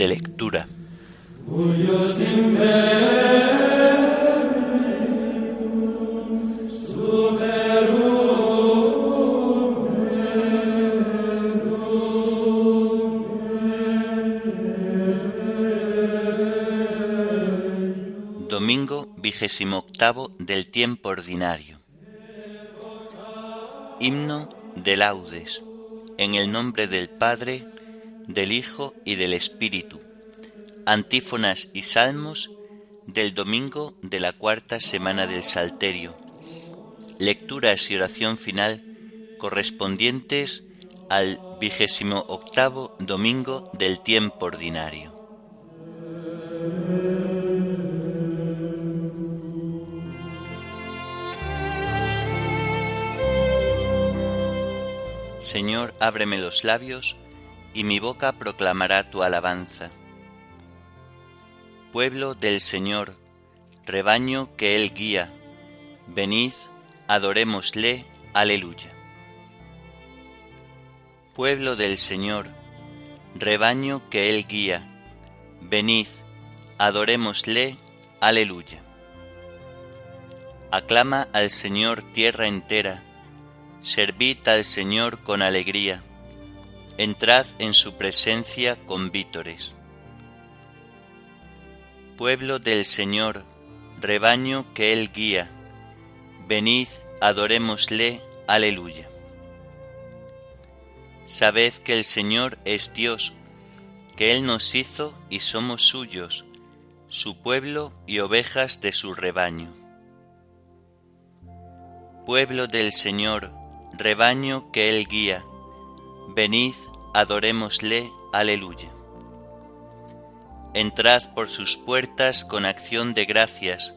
De lectura. Domingo vigésimo octavo del tiempo ordinario. Himno de laudes. En el nombre del Padre, del Hijo y del Espíritu. Antífonas y salmos del domingo de la cuarta semana del Salterio. Lecturas y oración final correspondientes al vigésimo octavo domingo del tiempo ordinario. Señor, ábreme los labios, y mi boca proclamará tu alabanza. Pueblo del Señor, rebaño que Él guía, venid, adorémosle, aleluya. Pueblo del Señor, rebaño que Él guía, venid, adorémosle, aleluya. Aclama al Señor tierra entera, servid al Señor con alegría entrad en su presencia con vítores. Pueblo del Señor, rebaño que Él guía, venid, adorémosle, aleluya. Sabed que el Señor es Dios, que Él nos hizo y somos suyos, su pueblo y ovejas de su rebaño. Pueblo del Señor, rebaño que Él guía, venid, adorémosle, aleluya. Entrad por sus puertas con acción de gracias,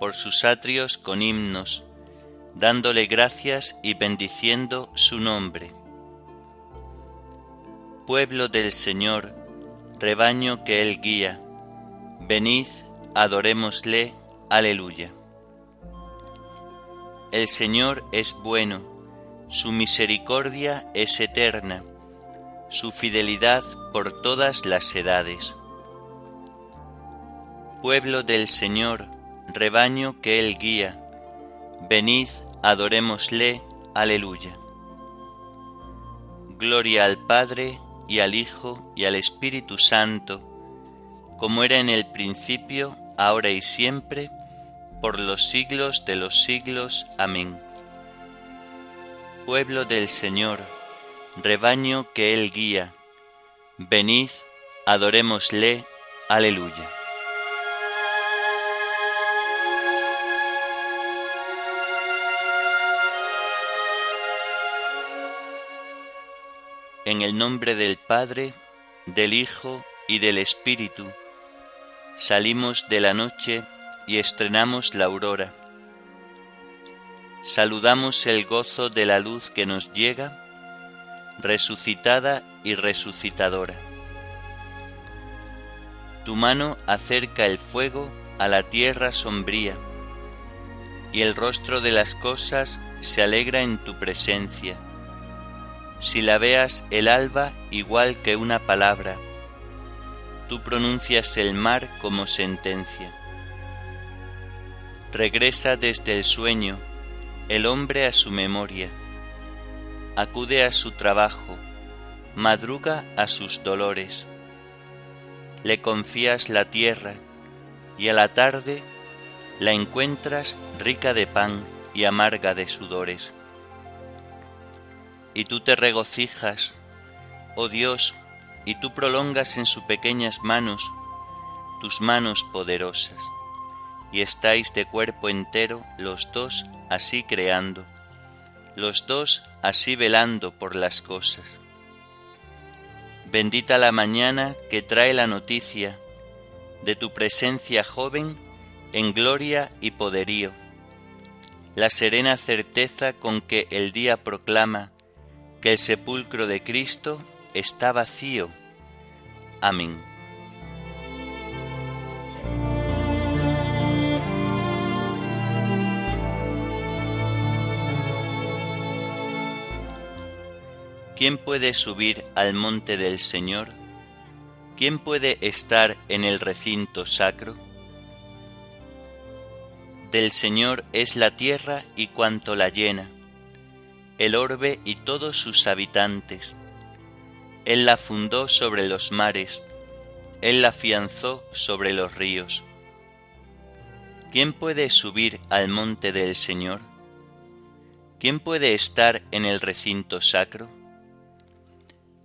por sus atrios con himnos, dándole gracias y bendiciendo su nombre. Pueblo del Señor, rebaño que Él guía, venid, adorémosle, aleluya. El Señor es bueno, su misericordia es eterna su fidelidad por todas las edades. Pueblo del Señor, rebaño que Él guía, venid, adorémosle, aleluya. Gloria al Padre y al Hijo y al Espíritu Santo, como era en el principio, ahora y siempre, por los siglos de los siglos. Amén. Pueblo del Señor, rebaño que Él guía. Venid, adorémosle, aleluya. En el nombre del Padre, del Hijo y del Espíritu, salimos de la noche y estrenamos la aurora. Saludamos el gozo de la luz que nos llega resucitada y resucitadora. Tu mano acerca el fuego a la tierra sombría, y el rostro de las cosas se alegra en tu presencia. Si la veas el alba igual que una palabra, tú pronuncias el mar como sentencia. Regresa desde el sueño el hombre a su memoria acude a su trabajo, madruga a sus dolores. Le confías la tierra y a la tarde la encuentras rica de pan y amarga de sudores. Y tú te regocijas, oh Dios, y tú prolongas en sus pequeñas manos tus manos poderosas, y estáis de cuerpo entero los dos así creando los dos así velando por las cosas. Bendita la mañana que trae la noticia de tu presencia joven en gloria y poderío, la serena certeza con que el día proclama que el sepulcro de Cristo está vacío. Amén. ¿Quién puede subir al monte del Señor? ¿quién puede estar en el recinto sacro? Del Señor es la tierra y cuanto la llena, el orbe y todos sus habitantes. Él la fundó sobre los mares, Él la afianzó sobre los ríos. ¿Quién puede subir al monte del Señor? ¿Quién puede estar en el recinto sacro?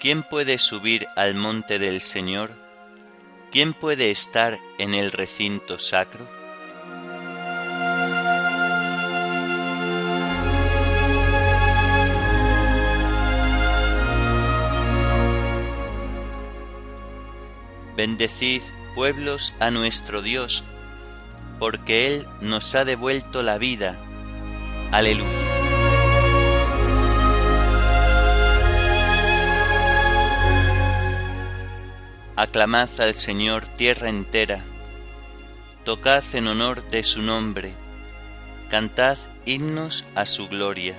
¿Quién puede subir al monte del Señor? ¿Quién puede estar en el recinto sacro? Bendecid, pueblos, a nuestro Dios, porque Él nos ha devuelto la vida. Aleluya. Aclamad al Señor tierra entera, tocad en honor de su nombre, cantad himnos a su gloria.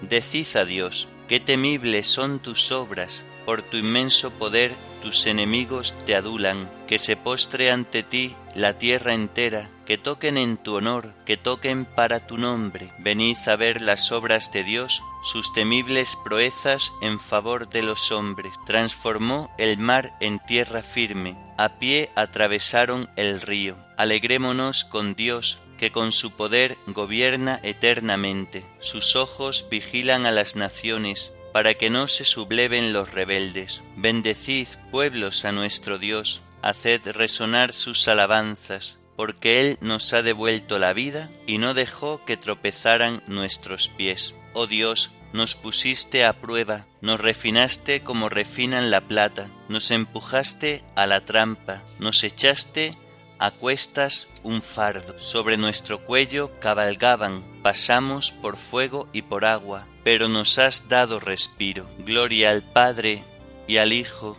Decid a Dios, qué temibles son tus obras, por tu inmenso poder tus enemigos te adulan, que se postre ante ti la tierra entera, que toquen en tu honor, que toquen para tu nombre. Venid a ver las obras de Dios, sus temibles proezas en favor de los hombres. Transformó el mar en tierra firme, a pie atravesaron el río. Alegrémonos con Dios, que con su poder gobierna eternamente. Sus ojos vigilan a las naciones, para que no se subleven los rebeldes. Bendecid, pueblos, a nuestro Dios, haced resonar sus alabanzas, porque Él nos ha devuelto la vida y no dejó que tropezaran nuestros pies. Oh Dios, nos pusiste a prueba, nos refinaste como refinan la plata, nos empujaste a la trampa, nos echaste a cuestas un fardo, sobre nuestro cuello cabalgaban, pasamos por fuego y por agua, pero nos has dado respiro. Gloria al Padre y al Hijo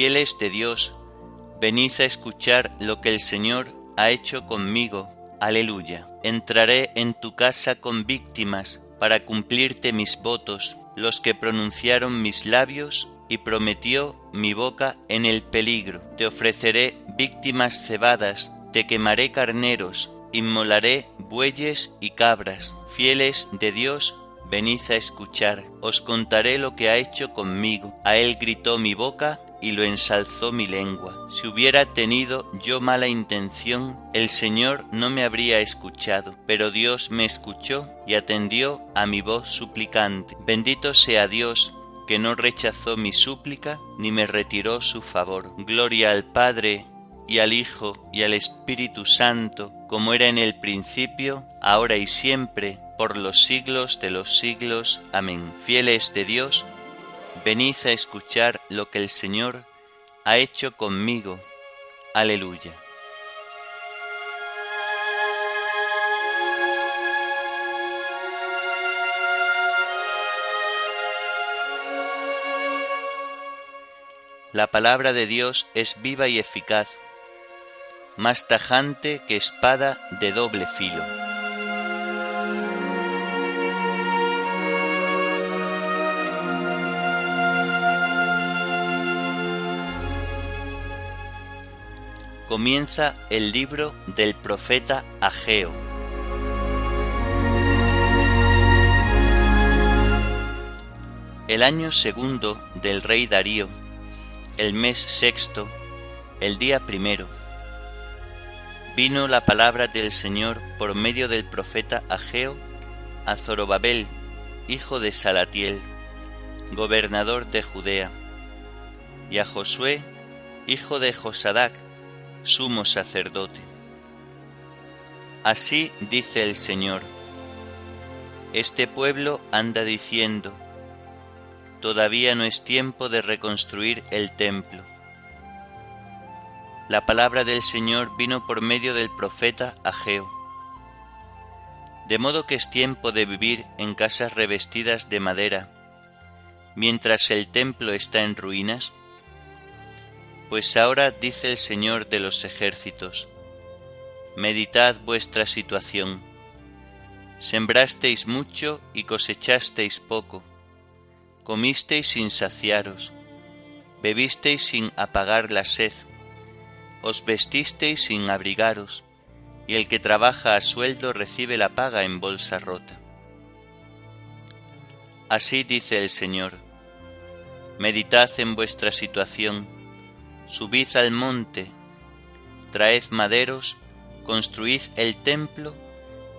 Fieles de Dios, venid a escuchar lo que el Señor ha hecho conmigo. Aleluya. Entraré en tu casa con víctimas para cumplirte mis votos, los que pronunciaron mis labios y prometió mi boca en el peligro. Te ofreceré víctimas cebadas, te quemaré carneros, inmolaré bueyes y cabras. Fieles de Dios, venid a escuchar. Os contaré lo que ha hecho conmigo. A él gritó mi boca y lo ensalzó mi lengua. Si hubiera tenido yo mala intención, el Señor no me habría escuchado, pero Dios me escuchó y atendió a mi voz suplicante. Bendito sea Dios, que no rechazó mi súplica ni me retiró su favor. Gloria al Padre y al Hijo y al Espíritu Santo, como era en el principio, ahora y siempre, por los siglos de los siglos. Amén. Fieles de Dios, venid a escuchar lo que el Señor ha hecho conmigo. Aleluya. La palabra de Dios es viva y eficaz, más tajante que espada de doble filo. Comienza el libro del profeta Ageo. El año segundo del rey Darío el mes sexto, el día primero, vino la palabra del Señor por medio del profeta Ageo a Zorobabel, hijo de Salatiel, gobernador de Judea, y a Josué, hijo de Josadac, sumo sacerdote. Así dice el Señor, este pueblo anda diciendo, todavía no es tiempo de reconstruir el templo. La palabra del Señor vino por medio del profeta Ageo. De modo que es tiempo de vivir en casas revestidas de madera, mientras el templo está en ruinas. Pues ahora dice el Señor de los ejércitos, meditad vuestra situación. Sembrasteis mucho y cosechasteis poco. Comisteis sin saciaros, bebisteis sin apagar la sed, os vestisteis sin abrigaros, y el que trabaja a sueldo recibe la paga en bolsa rota. Así dice el Señor, meditad en vuestra situación, subid al monte, traed maderos, construid el templo,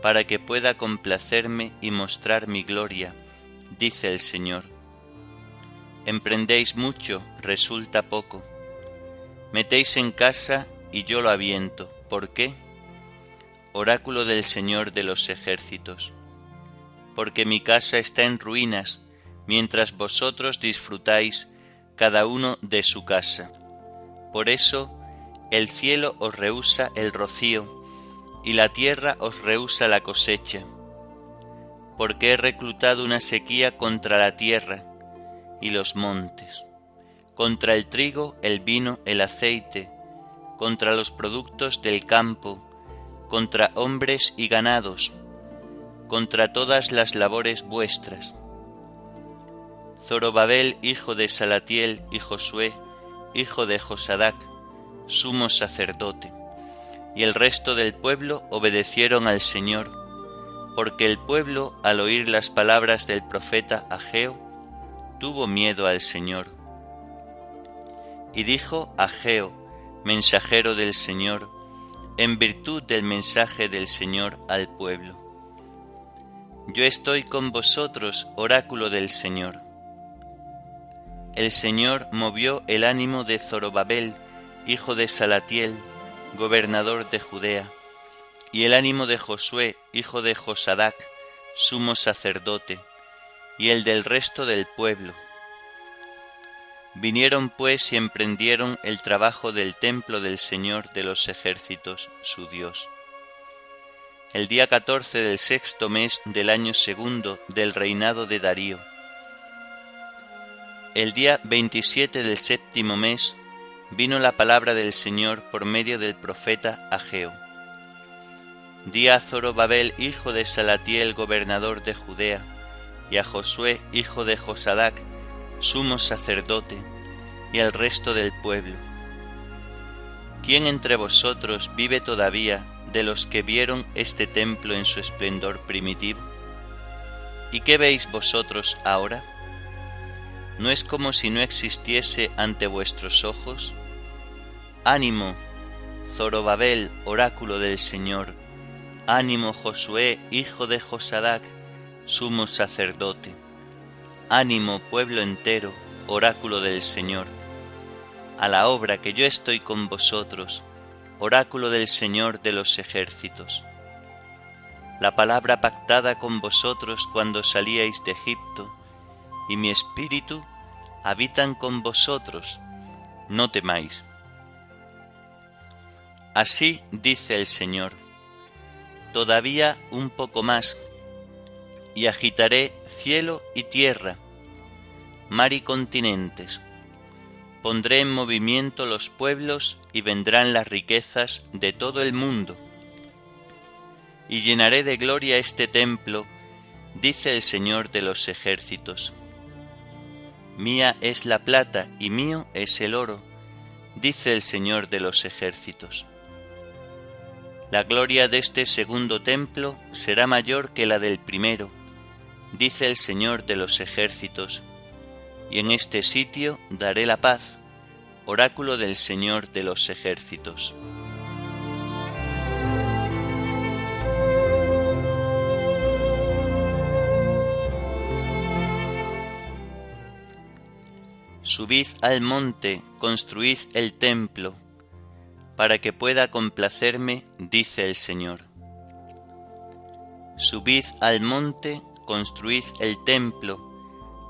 para que pueda complacerme y mostrar mi gloria, dice el Señor. Emprendéis mucho, resulta poco. Metéis en casa y yo lo aviento. ¿Por qué? Oráculo del Señor de los ejércitos. Porque mi casa está en ruinas, mientras vosotros disfrutáis cada uno de su casa. Por eso el cielo os rehúsa el rocío, y la tierra os rehúsa la cosecha. Porque he reclutado una sequía contra la tierra, y los montes, contra el trigo, el vino, el aceite, contra los productos del campo, contra hombres y ganados, contra todas las labores vuestras. Zorobabel, hijo de Salatiel, y Josué, hijo de Josadac, sumo sacerdote, y el resto del pueblo obedecieron al Señor, porque el pueblo, al oír las palabras del profeta Ageo, tuvo miedo al Señor. Y dijo Ageo, mensajero del Señor, en virtud del mensaje del Señor al pueblo. Yo estoy con vosotros, oráculo del Señor. El Señor movió el ánimo de Zorobabel, hijo de Salatiel, gobernador de Judea, y el ánimo de Josué, hijo de Josadac, sumo sacerdote, y el del resto del pueblo. Vinieron pues y emprendieron el trabajo del templo del Señor de los ejércitos, su Dios. El día catorce del sexto mes del año segundo del reinado de Darío. El día veintisiete del séptimo mes vino la palabra del Señor por medio del profeta Ageo. Día a Zorobabel, hijo de Salatiel, gobernador de Judea, y a Josué, hijo de Josadac, sumo sacerdote, y al resto del pueblo. ¿Quién entre vosotros vive todavía de los que vieron este templo en su esplendor primitivo? ¿Y qué veis vosotros ahora? ¿No es como si no existiese ante vuestros ojos? Ánimo, Zorobabel, oráculo del Señor, ánimo Josué, hijo de Josadac, sumo sacerdote. Ánimo pueblo entero, oráculo del Señor. A la obra que yo estoy con vosotros, oráculo del Señor de los ejércitos. La palabra pactada con vosotros cuando salíais de Egipto, y mi espíritu habitan con vosotros, no temáis. Así dice el Señor, todavía un poco más, y agitaré cielo y tierra, mar y continentes. Pondré en movimiento los pueblos y vendrán las riquezas de todo el mundo. Y llenaré de gloria este templo, dice el Señor de los ejércitos. Mía es la plata y mío es el oro, dice el Señor de los ejércitos. La gloria de este segundo templo será mayor que la del primero, dice el Señor de los ejércitos, y en este sitio daré la paz, oráculo del Señor de los ejércitos. Subid al monte, construid el templo, para que pueda complacerme, dice el Señor. Subid al monte, construid el templo,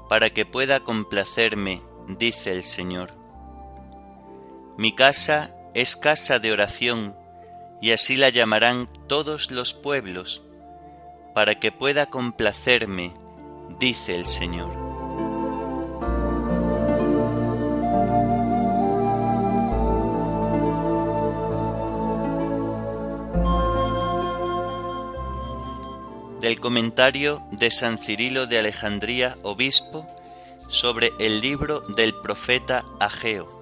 para que pueda complacerme, dice el Señor. Mi casa es casa de oración, y así la llamarán todos los pueblos, para que pueda complacerme, dice el Señor. Del comentario de San Cirilo de Alejandría, obispo, sobre el libro del profeta Ageo.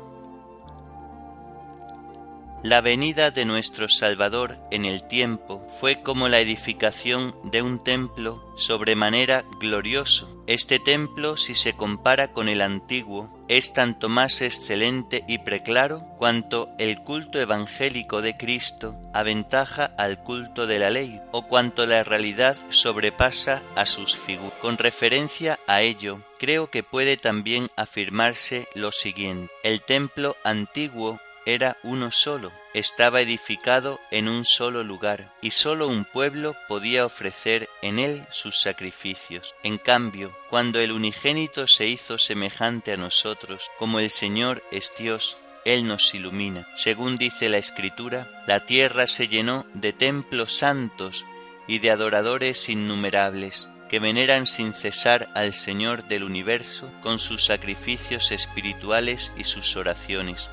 La venida de nuestro Salvador en el tiempo fue como la edificación de un templo sobremanera glorioso. Este templo, si se compara con el antiguo, es tanto más excelente y preclaro cuanto el culto evangélico de Cristo aventaja al culto de la ley, o cuanto la realidad sobrepasa a sus figuras. Con referencia a ello, creo que puede también afirmarse lo siguiente. El templo antiguo era uno solo, estaba edificado en un solo lugar, y solo un pueblo podía ofrecer en él sus sacrificios. En cambio, cuando el unigénito se hizo semejante a nosotros, como el Señor es Dios, él nos ilumina. Según dice la Escritura, la tierra se llenó de templos santos y de adoradores innumerables que veneran sin cesar al Señor del universo con sus sacrificios espirituales y sus oraciones.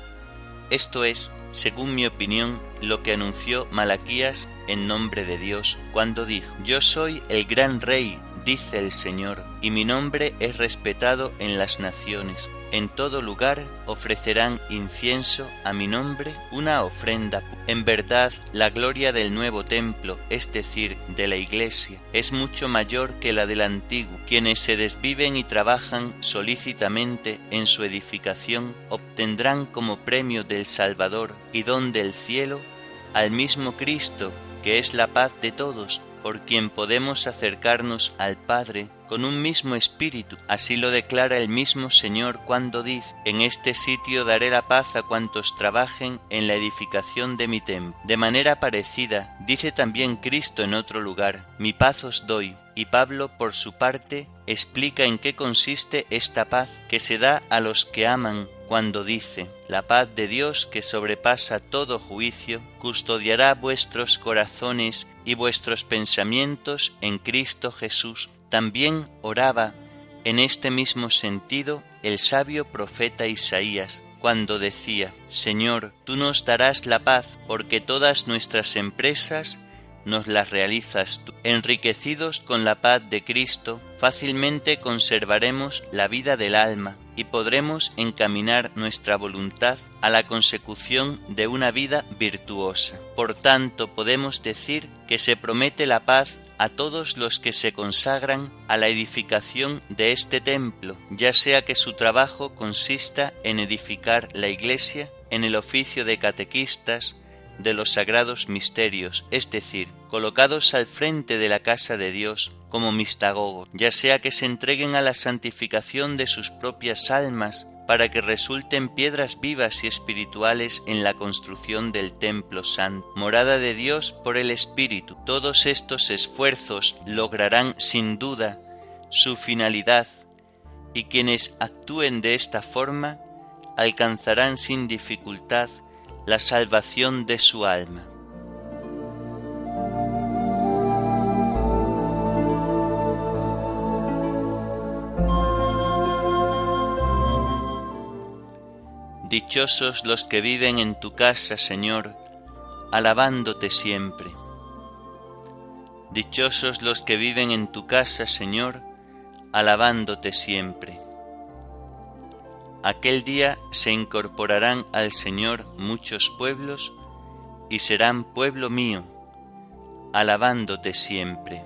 Esto es, según mi opinión, lo que anunció Malaquías en nombre de Dios cuando dijo, Yo soy el gran rey, dice el Señor, y mi nombre es respetado en las naciones en todo lugar ofrecerán incienso a mi nombre una ofrenda. En verdad, la gloria del nuevo templo, es decir, de la iglesia, es mucho mayor que la del antiguo. Quienes se desviven y trabajan solícitamente en su edificación obtendrán como premio del Salvador y don del cielo al mismo Cristo, que es la paz de todos, por quien podemos acercarnos al Padre con un mismo espíritu. Así lo declara el mismo Señor cuando dice, en este sitio daré la paz a cuantos trabajen en la edificación de mi templo. De manera parecida, dice también Cristo en otro lugar, mi paz os doy. Y Pablo, por su parte, explica en qué consiste esta paz que se da a los que aman cuando dice, la paz de Dios que sobrepasa todo juicio, custodiará vuestros corazones y vuestros pensamientos en Cristo Jesús. También oraba en este mismo sentido el sabio profeta Isaías, cuando decía, Señor, tú nos darás la paz, porque todas nuestras empresas nos las realizas tú. Enriquecidos con la paz de Cristo, fácilmente conservaremos la vida del alma y podremos encaminar nuestra voluntad a la consecución de una vida virtuosa. Por tanto, podemos decir que se promete la paz a todos los que se consagran a la edificación de este templo, ya sea que su trabajo consista en edificar la iglesia, en el oficio de catequistas, de los sagrados misterios, es decir, colocados al frente de la casa de Dios como mistagogos, ya sea que se entreguen a la santificación de sus propias almas para que resulten piedras vivas y espirituales en la construcción del templo santo, morada de Dios por el Espíritu. Todos estos esfuerzos lograrán sin duda su finalidad y quienes actúen de esta forma alcanzarán sin dificultad la salvación de su alma. Dichosos los que viven en tu casa, Señor, alabándote siempre. Dichosos los que viven en tu casa, Señor, alabándote siempre. Aquel día se incorporarán al Señor muchos pueblos y serán pueblo mío, alabándote siempre.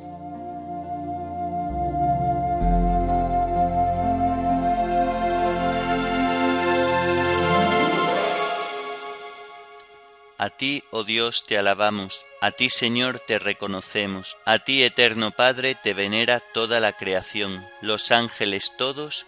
A ti, oh Dios, te alabamos, a ti, Señor, te reconocemos, a ti, eterno Padre, te venera toda la creación, los ángeles todos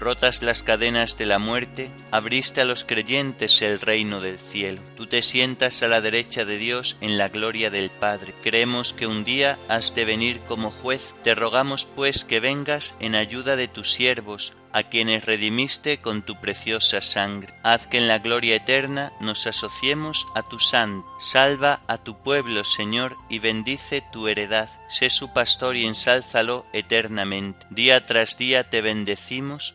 rotas las cadenas de la muerte, abriste a los creyentes el reino del cielo. Tú te sientas a la derecha de Dios en la gloria del Padre. Creemos que un día has de venir como juez. Te rogamos pues que vengas en ayuda de tus siervos, a quienes redimiste con tu preciosa sangre. Haz que en la gloria eterna nos asociemos a tu santo. Salva a tu pueblo, Señor, y bendice tu heredad. Sé su pastor y ensálzalo eternamente. Día tras día te bendecimos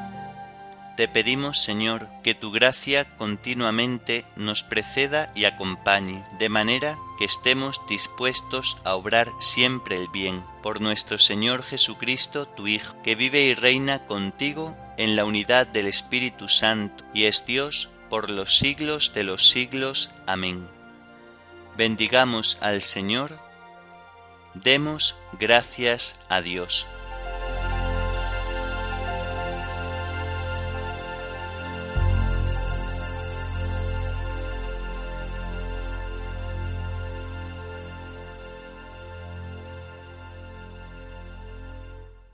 Te pedimos, Señor, que tu gracia continuamente nos preceda y acompañe, de manera que estemos dispuestos a obrar siempre el bien. Por nuestro Señor Jesucristo, tu Hijo, que vive y reina contigo en la unidad del Espíritu Santo, y es Dios por los siglos de los siglos. Amén. Bendigamos al Señor, demos gracias a Dios.